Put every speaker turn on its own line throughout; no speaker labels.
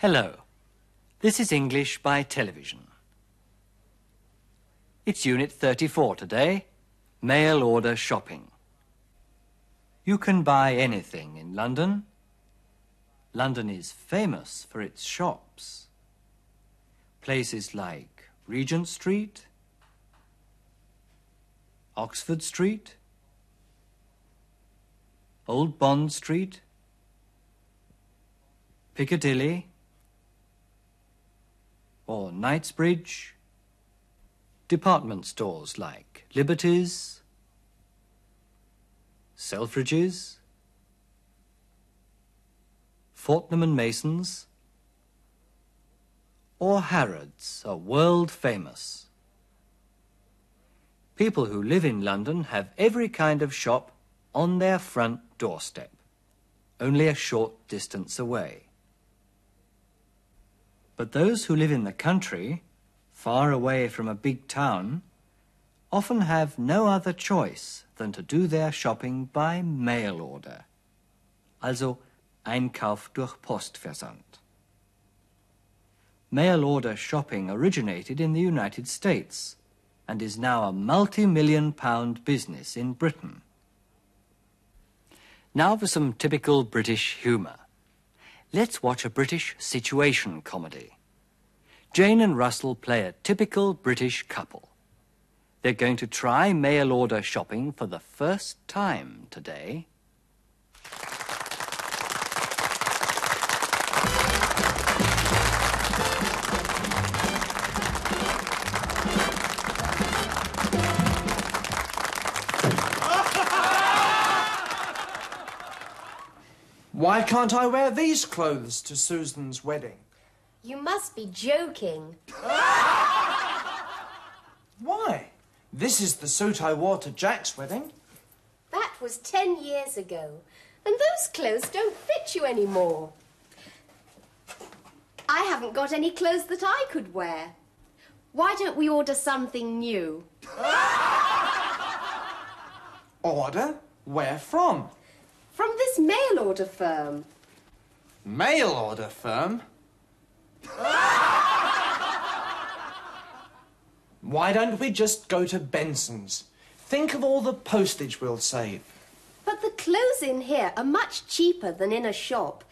Hello. This is English by television. It's Unit 34 today, mail order shopping. You can buy anything in London. London is famous for its shops. Places like Regent Street, Oxford Street, Old Bond Street, Piccadilly, or Knightsbridge. Department stores like Liberty's, Selfridges, Fortnum and Mason's, or Harrods are world famous. People who live in London have every kind of shop on their front doorstep, only a short distance away. But those who live in the country, far away from a big town, often have no other choice than to do their shopping by mail order. Also Einkauf durch Postversand. Mail order shopping originated in the United States and is now a multi-million pound business in Britain. Now for some typical British humour. Let's watch a British situation comedy. Jane and Russell play a typical British couple. They're going to try mail order shopping for the first time today.
Why can't I wear these clothes to Susan's wedding?
You must be joking.
Why? This is the suit I wore to Jack's wedding.
That was ten years ago, and those clothes don't fit you anymore. I haven't got any clothes that I could wear. Why don't we order something new?
Order? Where from?
From this mail order firm.
Mail order firm? Why don't we just go to Benson's? Think of all the postage we'll save.
But the clothes in here are much cheaper than in a shop.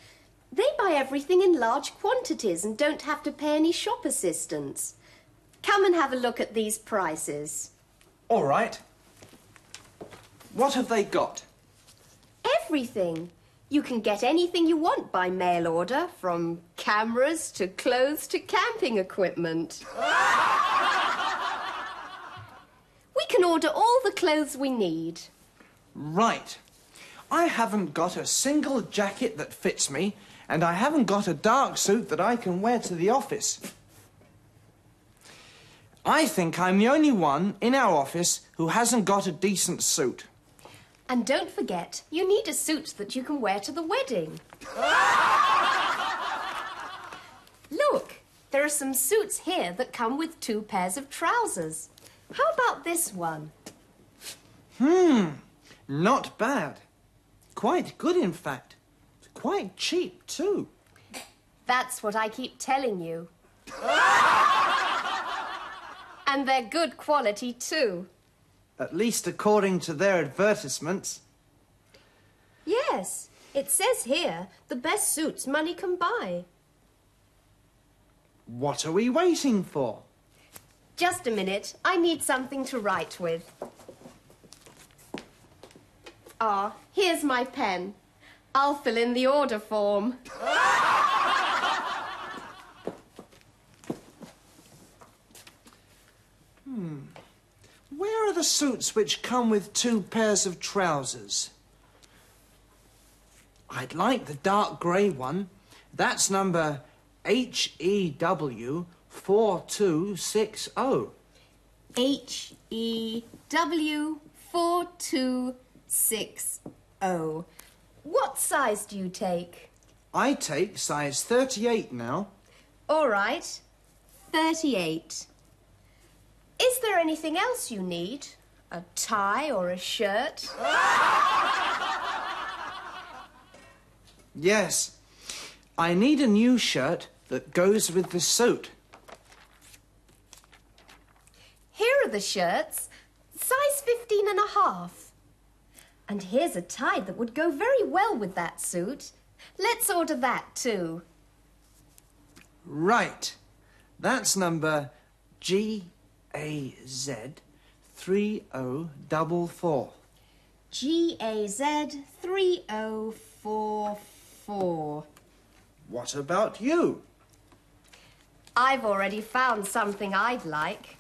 They buy everything in large quantities and don't have to pay any shop assistants. Come and have a look at these prices.
All right. What have they got?
Everything. You can get anything you want by mail order, from cameras to clothes to camping equipment. we can order all the clothes we need.
Right. I haven't got a single jacket that fits me, and I haven't got a dark suit that I can wear to the office. I think I'm the only one in our office who hasn't got a decent suit.
And don't forget, you need a suit that you can wear to the wedding. Look, there are some suits here that come with two pairs of trousers. How about this one?
Hmm, not bad. Quite good, in fact. Quite cheap, too.
That's what I keep telling you. and they're good quality, too.
At least according to their advertisements.
Yes, it says here the best suits money can buy.
What are we waiting for?
Just a minute, I need something to write with. Ah, here's my pen. I'll fill in the order form.
Where are the suits which come with two pairs of trousers? I'd like the dark grey one. That's number HEW 4260.
H E W 4260. What size do you take?
I take size 38 now.
All right, 38. Is there anything else you need? A tie or a shirt?
Yes. I need a new shirt that goes with the suit.
Here are the shirts, size 15 and a half. And here's a tie that would go very well with that suit. Let's order that too.
Right. That's number G A Z 3044.
G A Z 3044.
What about you?
I've already found something I'd like.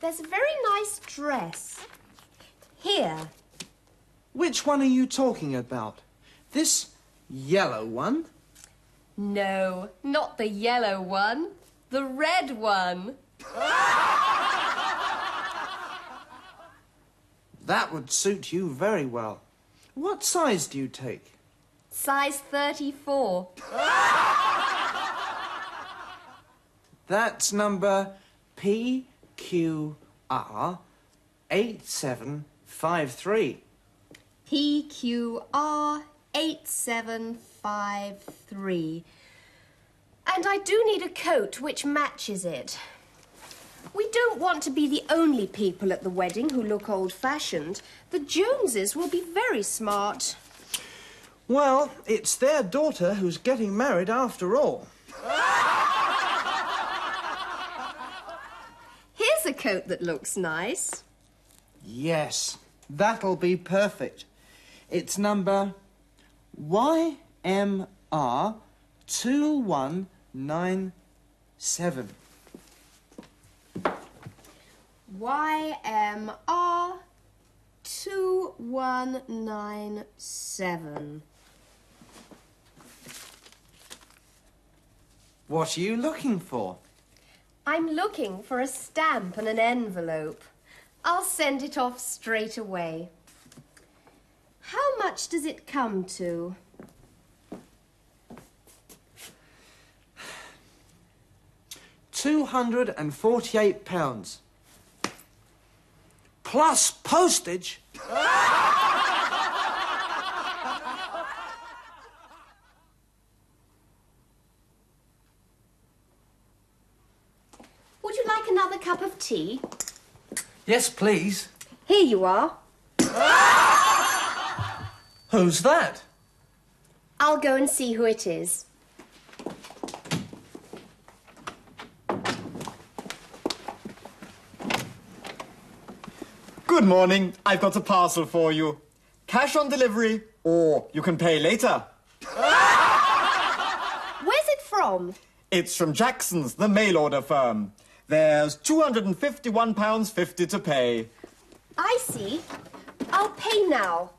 There's a very nice dress. Here.
Which one are you talking about? This yellow one?
No, not the yellow one. The red one.
That would suit you very well. What size do you take?
Size 34.
That's number PQR 8753.
PQR 8753. And I do need a coat which matches it. We don't want to be the only people at the wedding who look old fashioned. The Joneses will be very smart.
Well, it's their daughter who's getting married after all.
Here's a coat that looks nice.
Yes, that'll be perfect. It's number YMR 2197.
YMR 2197.
What are you looking for?
I'm looking for a stamp and an envelope. I'll send it off straight away. How much does it come to?
£248. Plus postage.
Would you like another cup of tea?
Yes, please.
Here you are.
Who's that?
I'll go and see who it is.
Good morning. I've got a parcel for you. Cash on delivery, or you can pay later.
Where's it from?
It's from Jackson's, the mail order firm. There's £251.50 to pay.
I see. I'll pay now.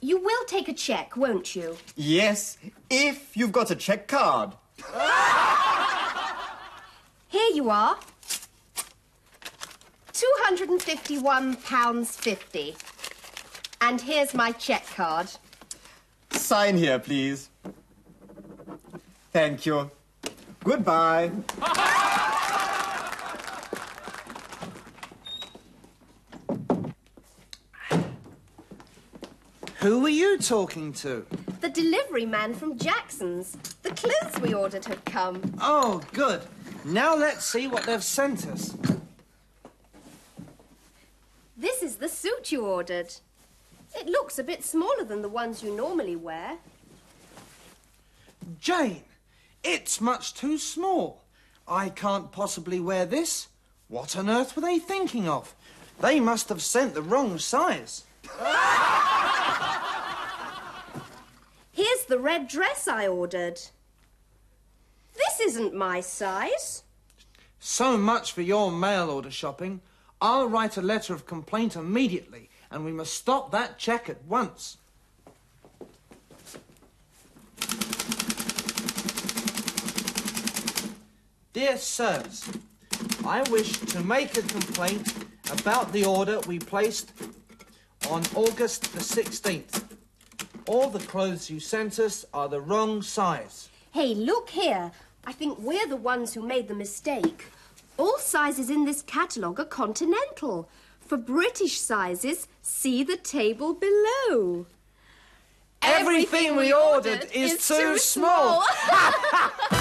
You will take a cheque, won't you?
Yes, if you've got a check card.
Here you are. £251.50. And here's my cheque card.
Sign here, please. Thank you. Goodbye.
Who are you talking to?
The delivery man from Jackson's. The clothes we ordered have come.
Oh, good. Now let's see what they've sent us.
This is the suit you ordered. It looks a bit smaller than the ones you normally wear.
Jane, it's much too small. I can't possibly wear this. What on earth were they thinking of? They must have sent the wrong size.
Here's the red dress I ordered. This isn't my size.
So much for your mail order shopping. I'll write a letter of complaint immediately, and we must stop that check at once. Dear sirs, I wish to make a complaint about the order we placed on August the 16th. All the clothes you sent us are the wrong size.
Hey, look here. I think we're the ones who made the mistake. All sizes in this catalogue are continental. For British sizes, see the table below.
Everything we ordered is too small.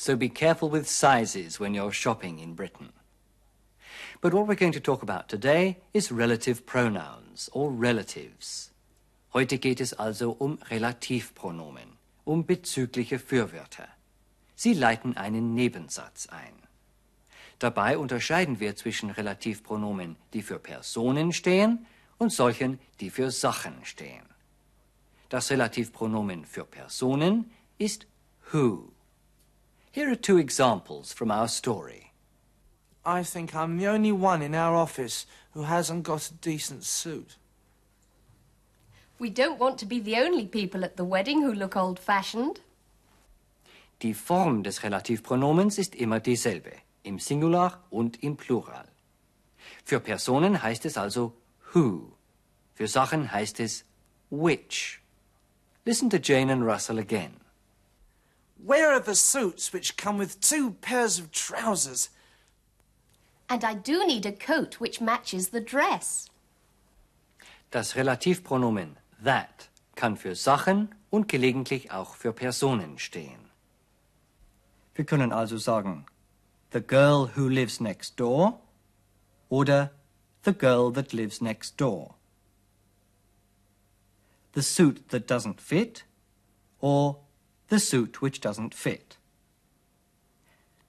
So be careful with sizes when you're shopping in Britain. But what we're going to talk about today is relative pronouns or relatives. Heute geht es also um Relativpronomen, um bezügliche Fürwörter. Sie leiten einen Nebensatz ein. Dabei unterscheiden wir zwischen Relativpronomen, die für Personen stehen, und solchen, die für Sachen stehen. Das Relativpronomen für Personen ist who. Here are two examples from our story.
I think I'm the only one in our office who hasn't got a decent suit.
We don't want to be the only people at the wedding who look old-fashioned.
Die Form des Relativpronomens ist immer dieselbe, im Singular und im Plural. Für Personen heißt es also who. Für Sachen heißt es which. Listen to Jane and Russell again.
Where are the suits which come with two pairs of trousers?
And I do need a coat which matches the dress.
Das Relativpronomen that kann für Sachen und gelegentlich auch für Personen stehen. Wir können also sagen, the girl who lives next door oder the girl that lives next door. The suit that doesn't fit or the suit which doesn't fit.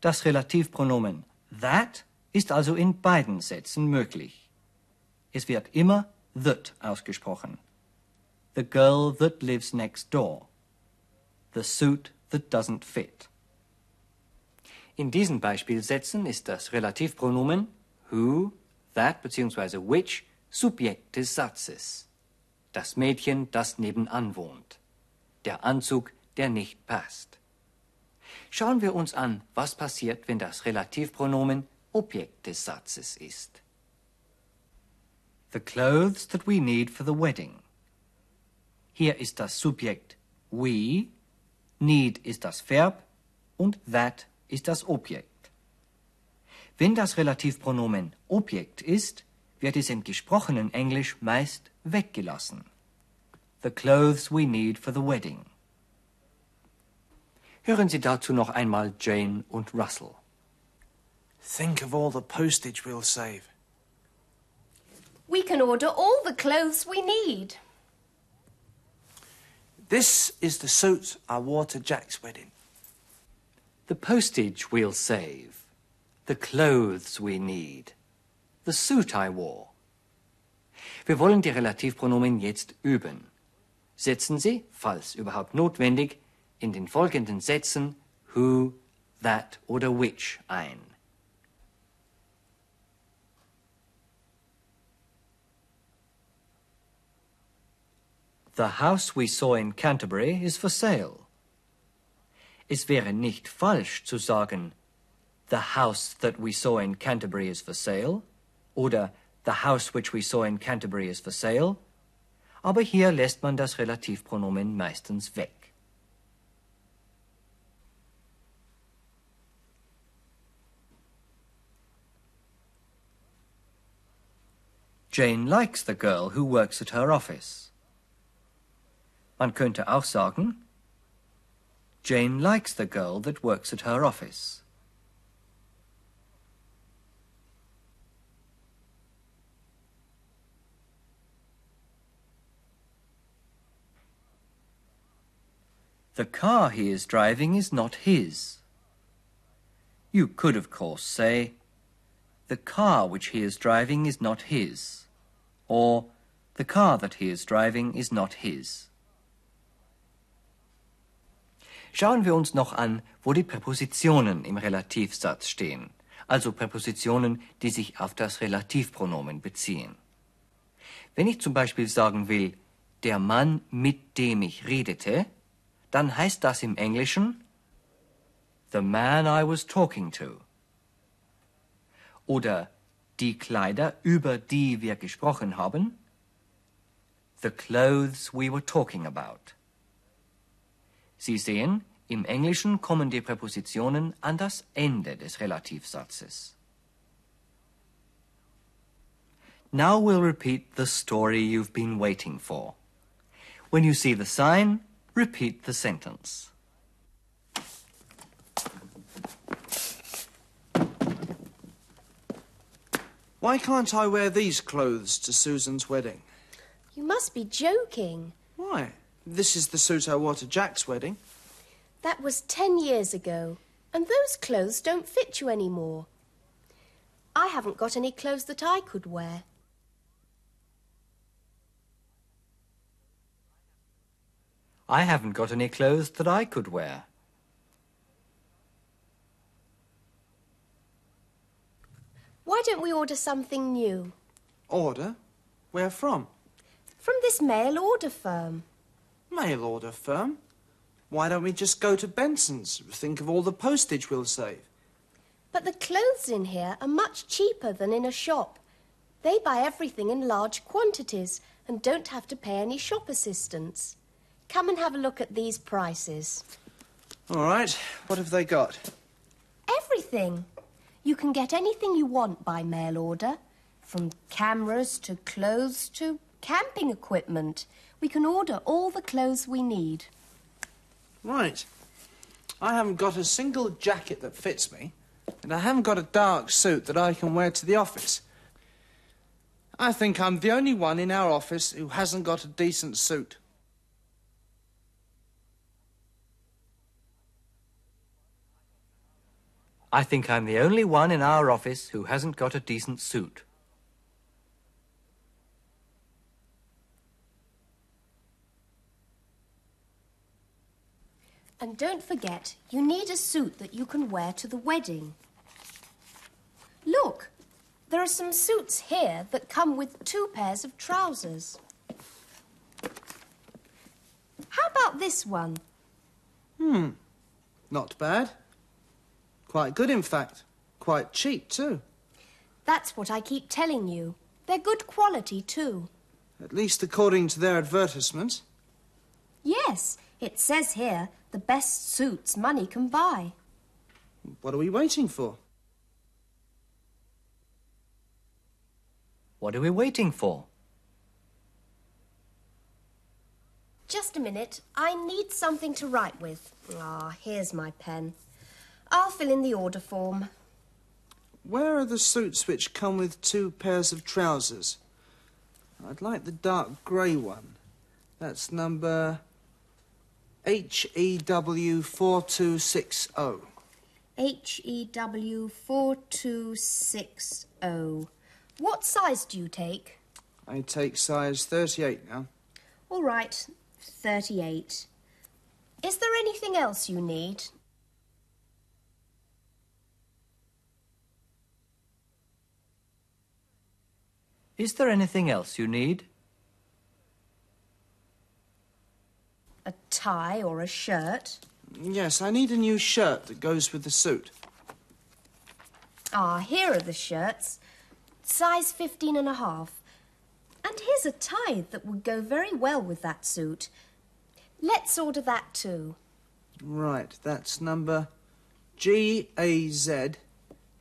Das Relativpronomen that ist also in beiden Sätzen möglich. Es wird immer that ausgesprochen. The girl that lives next door. The suit that doesn't fit. In diesen Beispielsätzen ist das Relativpronomen who, that bzw. which Subjekt des Satzes. Das Mädchen, das nebenan wohnt. Der Anzug, der nicht passt. Schauen wir uns an, was passiert, wenn das Relativpronomen Objekt des Satzes ist. The clothes that we need for the wedding. Hier ist das Subjekt we, need ist das Verb und that ist das Objekt. Wenn das Relativpronomen Objekt ist, wird es im gesprochenen Englisch meist weggelassen. The clothes we need for the wedding. Hören Sie dazu noch einmal Jane und Russell.
Think of all the postage we'll save.
We can order all the clothes we need.
This is the suit I wore to Jack's wedding.
The postage we'll save. The clothes we need. The suit I wore. Wir wollen die Relativpronomen jetzt üben. Setzen Sie, falls überhaupt notwendig, in den folgenden Sätzen who, that oder which ein. The house we saw in Canterbury is for sale. Es wäre nicht falsch zu sagen, the house that we saw in Canterbury is for sale oder the house which we saw in Canterbury is for sale, aber hier lässt man das Relativpronomen meistens weg. Jane likes the girl who works at her office. Man könnte auch sagen, Jane likes the girl that works at her office. The car he is driving is not his. You could, of course, say, The car which he is driving is not his. Or, The car that he is driving is not his. Schauen wir uns noch an, wo die Präpositionen im Relativsatz stehen, also Präpositionen, die sich auf das Relativpronomen beziehen. Wenn ich zum Beispiel sagen will, der Mann, mit dem ich redete, dann heißt das im Englischen The man I was talking to. Oder die Kleider, über die wir gesprochen haben. The clothes we were talking about. Sie sehen, im Englischen kommen die Präpositionen an das Ende des Relativsatzes. Now we'll repeat the story you've been waiting for. When you see the sign, repeat the sentence.
Why can't I wear these clothes to Susan's wedding?
You must be joking.
Why? This is the suit I wore to Jack's wedding.
That was ten years ago, and those clothes don't fit you anymore. I haven't got any clothes that I could wear.
I haven't got any clothes that I could wear.
Why don't we order something new?
Order? Where from?
From this mail order firm.
Mail order firm? Why don't we just go to Benson's? Think of all the postage we'll save.
But the clothes in here are much cheaper than in a shop. They buy everything in large quantities and don't have to pay any shop assistants. Come and have a look at these prices.
All right. What have they got?
Everything. You can get anything you want by mail order, from cameras to clothes to camping equipment. We can order all the clothes we need.
Right. I haven't got a single jacket that fits me, and I haven't got a dark suit that I can wear to the office. I think I'm the only one in our office who hasn't got a decent suit.
I think I'm the only one in our office who hasn't got a decent suit.
And don't forget, you need a suit that you can wear to the wedding. Look, there are some suits here that come with two pairs of trousers. How about this one?
Hmm, not bad. Quite good, in fact. Quite cheap, too.
That's what I keep telling you. They're good quality, too.
At least according to their advertisement.
Yes, it says here the best suits money can buy.
What are we waiting for?
What are we waiting for?
Just a minute. I need something to write with. Ah, here's my pen. I'll fill in the order form.
Where are the suits which come with two pairs of trousers? I'd like the dark grey one. That's number HEW 4260.
HEW 4260. What size do you take?
I take size 38 now.
All right, 38. Is there anything else you need?
Is there anything else you need?
A tie or a shirt?
Yes, I need a new shirt that goes with the suit.
Ah, here are the shirts. Size 15 and a half. And here's a tie that would go very well with that suit. Let's order that too.
Right, that's number GAZ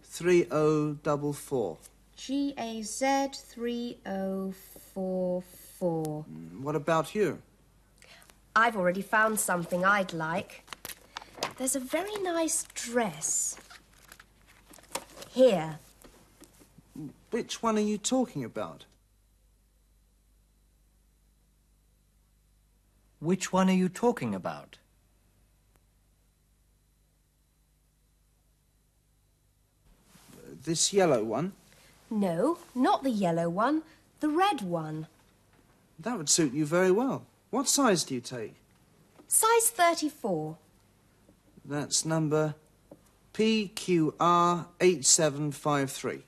3044.
G A Z 3044.
Mm, what about you?
I've already found something I'd like. There's a very nice dress. Here.
Which one are you talking about?
Which one are you talking about?
Uh, this yellow one?
No, not the yellow one, the red one.
That would suit you very well. What size do you take?
Size 34.
That's number PQR 8753.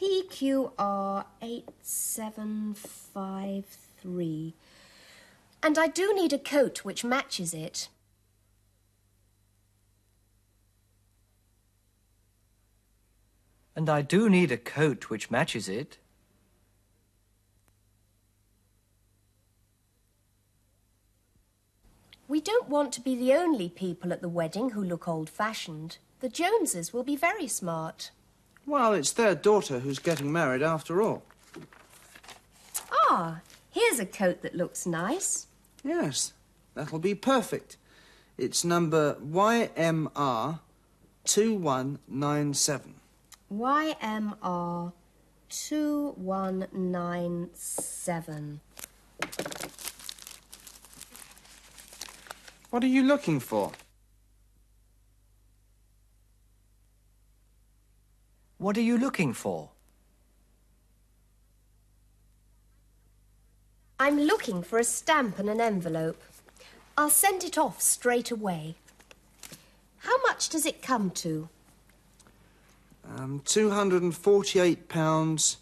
PQR 8753. And I do need a coat which matches it.
And I do need a coat which matches it.
We don't want to be the only people at the wedding who look old fashioned. The Joneses will be very smart.
Well, it's their daughter who's getting married after all.
Ah, here's a coat that looks nice.
Yes, that'll be perfect. It's number YMR 2197.
YMR 2197.
What are you looking for?
What are you looking for?
I'm looking for a stamp and an envelope. I'll send it off straight away. How much does it come to?
Um, £248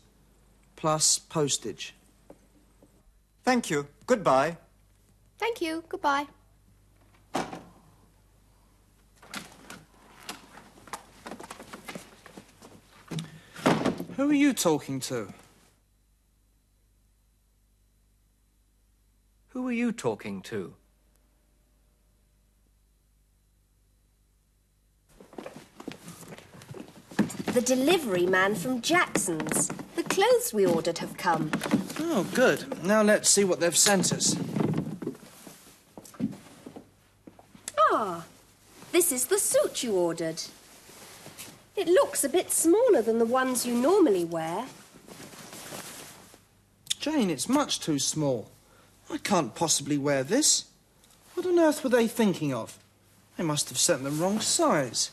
plus postage.
Thank you. Goodbye.
Thank you. Goodbye.
Who are you talking to?
Who are you talking to?
The delivery man from Jackson's. The clothes we ordered have come.
Oh, good. Now let's see what they've sent us.
Ah, this is the suit you ordered. It looks a bit smaller than the ones you normally wear.
Jane, it's much too small. I can't possibly wear this. What on earth were they thinking of? They must have sent the wrong size.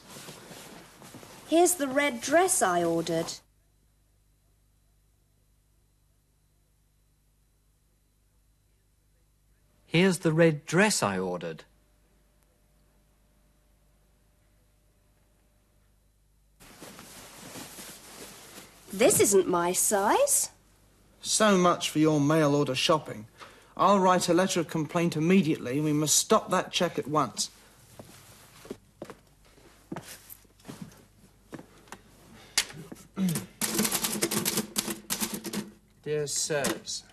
Here's the red dress I ordered.
Here's the red dress I ordered.
This isn't my size.
So much for your mail order shopping. I'll write a letter of complaint immediately. We must stop that check at once. Dear sirs,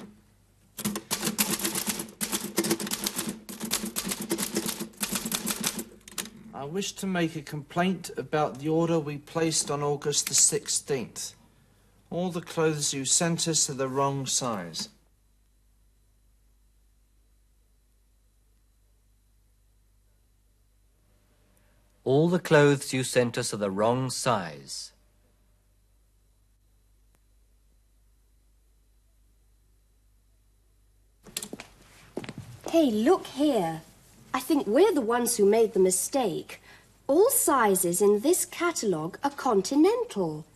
I wish to make a complaint about the order we placed on August the 16th. All the clothes you sent us are the wrong size.
All the clothes you sent us are the wrong size.
Hey, look here. I think we're the ones who made the mistake. All sizes in this catalogue are continental.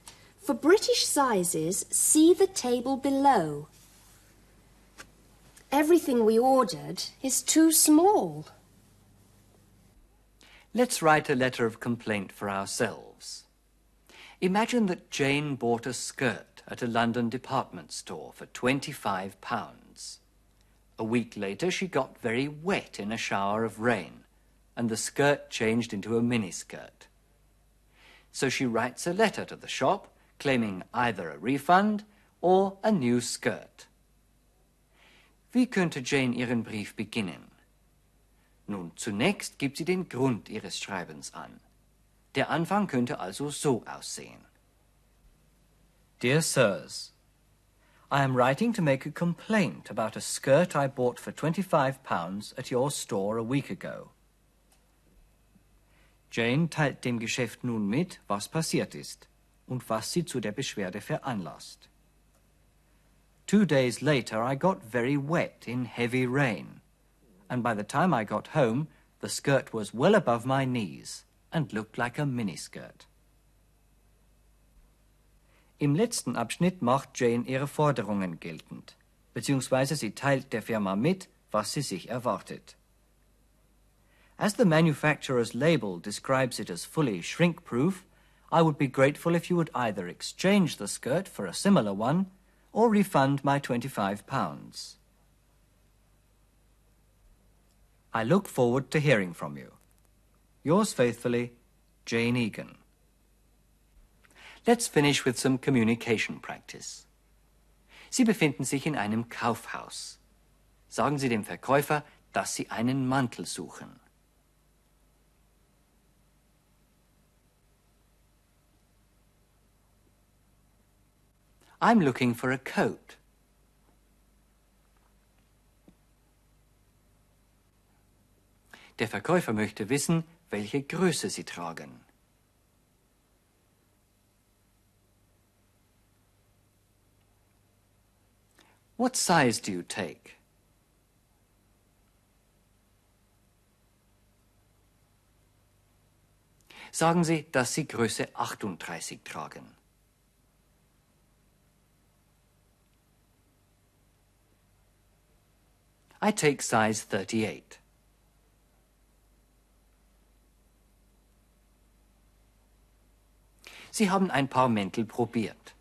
For British sizes, see the table below. Everything we ordered is too small.
Let's write a letter of complaint for ourselves. Imagine that Jane bought a skirt at a London department store for £25. A week later, she got very wet in a shower of rain, and the skirt changed into a miniskirt. So she writes a letter to the shop claiming either a refund or a new skirt. Wie könnte Jane ihren Brief beginnen? Nun, zunächst gibt sie den Grund ihres Schreibens an. Der Anfang könnte also so aussehen. Dear Sirs, I am writing to make a complaint about a skirt I bought for £25 at your store a week ago. Jane teilt dem Geschäft nun mit, was passiert ist und was sie zu der Beschwerde veranlasst. Two days later, I got very wet in heavy rain, and by the time I got home, the skirt was well above my knees and looked like a miniskirt. Im letzten Abschnitt macht Jane ihre Forderungen geltend, beziehungsweise sie teilt der Firma mit, was sie sich erwartet. As the manufacturer's label describes it as fully shrink-proof, I would be grateful if you would either exchange the skirt for a similar one or refund my £25. I look forward to hearing from you. Yours faithfully, Jane Egan. Let's finish with some communication practice. Sie befinden sich in einem Kaufhaus. Sagen Sie dem Verkäufer, dass Sie einen Mantel suchen. I'm looking for a coat. Der Verkäufer möchte wissen, welche Größe Sie tragen. What size do you take? Sagen Sie, dass Sie Größe 38 tragen. I take size 38. Sie haben ein paar Mäntel probiert.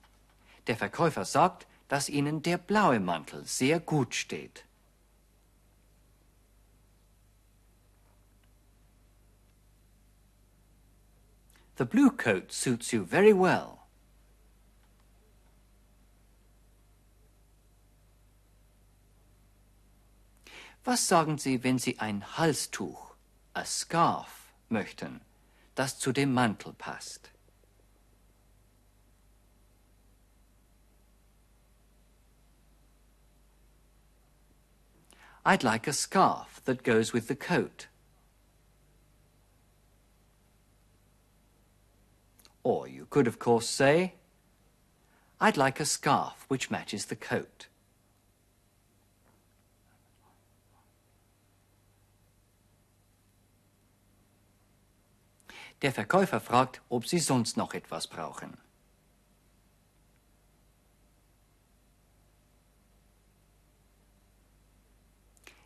Der Verkäufer sagt, dass Ihnen der blaue Mantel sehr gut steht. The blue coat suits you very well. Was sagen Sie, wenn Sie ein Halstuch, a scarf, möchten, das zu dem Mantel passt? I'd like a scarf that goes with the coat. Or you could, of course, say, I'd like a scarf which matches the coat. Der Verkäufer fragt, ob Sie sonst noch etwas brauchen.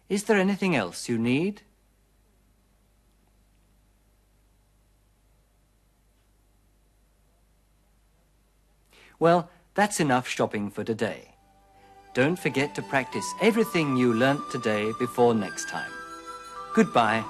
Is there anything else you need? Well, that's enough shopping for today. Don't forget to practice everything you learnt today before next time. Goodbye.